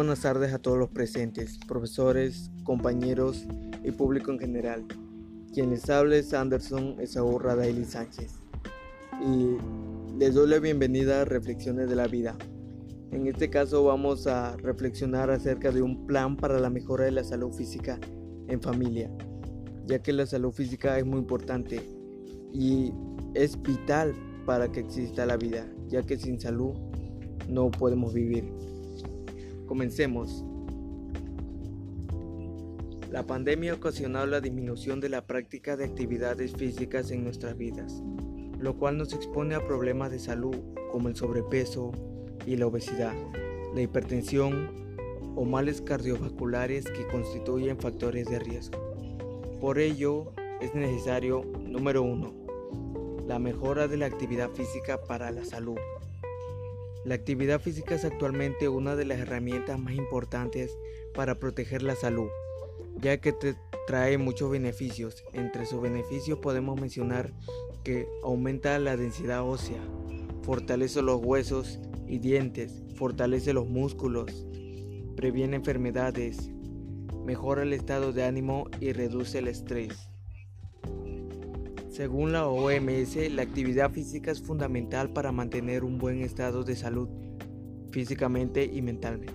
buenas tardes a todos los presentes, profesores, compañeros y público en general. Quien les habla es Anderson Esaú Radaili Sánchez y les doy la bienvenida a Reflexiones de la Vida. En este caso vamos a reflexionar acerca de un plan para la mejora de la salud física en familia, ya que la salud física es muy importante y es vital para que exista la vida, ya que sin salud no podemos vivir. Comencemos. La pandemia ocasionó la disminución de la práctica de actividades físicas en nuestras vidas, lo cual nos expone a problemas de salud como el sobrepeso y la obesidad, la hipertensión o males cardiovasculares que constituyen factores de riesgo. Por ello, es necesario, número uno, la mejora de la actividad física para la salud. La actividad física es actualmente una de las herramientas más importantes para proteger la salud, ya que te trae muchos beneficios. Entre sus beneficios podemos mencionar que aumenta la densidad ósea, fortalece los huesos y dientes, fortalece los músculos, previene enfermedades, mejora el estado de ánimo y reduce el estrés. Según la OMS, la actividad física es fundamental para mantener un buen estado de salud físicamente y mentalmente.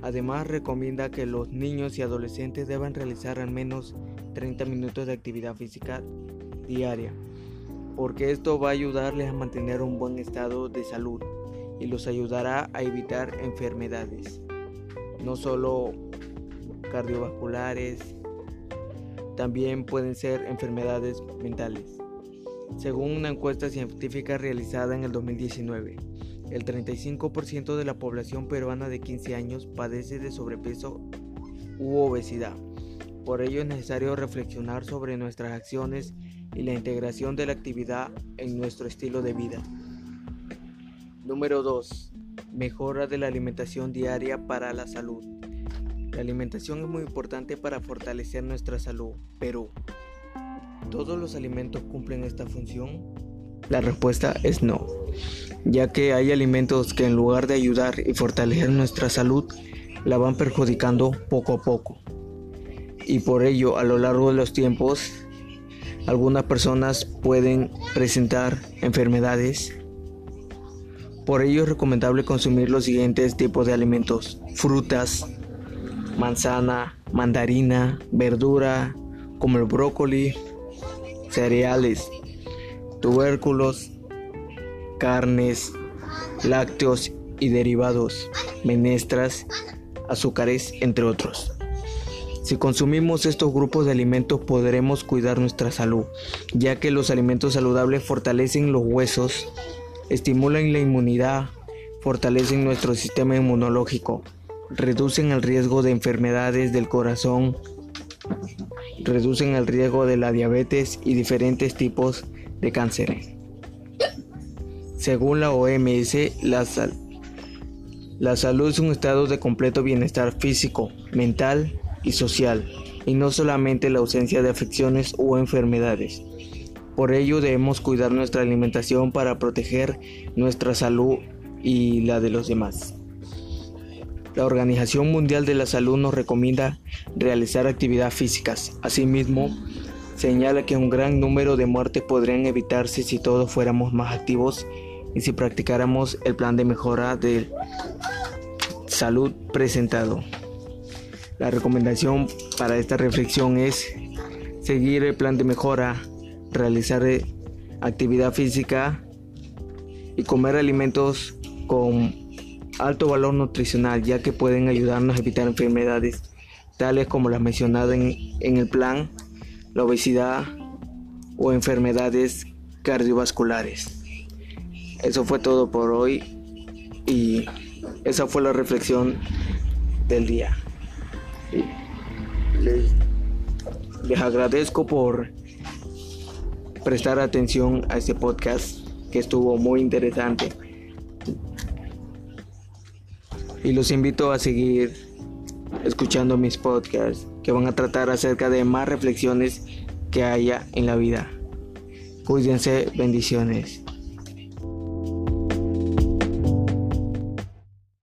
Además, recomienda que los niños y adolescentes deban realizar al menos 30 minutos de actividad física diaria, porque esto va a ayudarles a mantener un buen estado de salud y los ayudará a evitar enfermedades, no solo cardiovasculares, también pueden ser enfermedades mentales. Según una encuesta científica realizada en el 2019, el 35% de la población peruana de 15 años padece de sobrepeso u obesidad. Por ello es necesario reflexionar sobre nuestras acciones y la integración de la actividad en nuestro estilo de vida. Número 2. Mejora de la alimentación diaria para la salud. La alimentación es muy importante para fortalecer nuestra salud, pero ¿todos los alimentos cumplen esta función? La respuesta es no, ya que hay alimentos que en lugar de ayudar y fortalecer nuestra salud, la van perjudicando poco a poco. Y por ello, a lo largo de los tiempos, algunas personas pueden presentar enfermedades. Por ello es recomendable consumir los siguientes tipos de alimentos, frutas, manzana, mandarina, verdura como el brócoli, cereales, tubérculos, carnes, lácteos y derivados, menestras, azúcares, entre otros. Si consumimos estos grupos de alimentos podremos cuidar nuestra salud, ya que los alimentos saludables fortalecen los huesos, estimulan la inmunidad, fortalecen nuestro sistema inmunológico, reducen el riesgo de enfermedades del corazón, reducen el riesgo de la diabetes y diferentes tipos de cáncer. Según la OMS, la, la salud es un estado de completo bienestar físico, mental y social, y no solamente la ausencia de afecciones o enfermedades. Por ello debemos cuidar nuestra alimentación para proteger nuestra salud y la de los demás. La Organización Mundial de la Salud nos recomienda realizar actividades físicas. Asimismo, señala que un gran número de muertes podrían evitarse si todos fuéramos más activos y si practicáramos el plan de mejora de salud presentado. La recomendación para esta reflexión es seguir el plan de mejora, realizar actividad física y comer alimentos con alto valor nutricional ya que pueden ayudarnos a evitar enfermedades tales como las mencionadas en, el plan, la obesidad o enfermedades cardiovasculares. Eso fue todo por hoy y esa fue la reflexión del día. Les agradezco por prestar atención a este podcast que estuvo muy interesante y los invito a seguir escuchando mis podcasts que van a tratar acerca de más reflexiones que haya en la vida. Cuídense, bendiciones.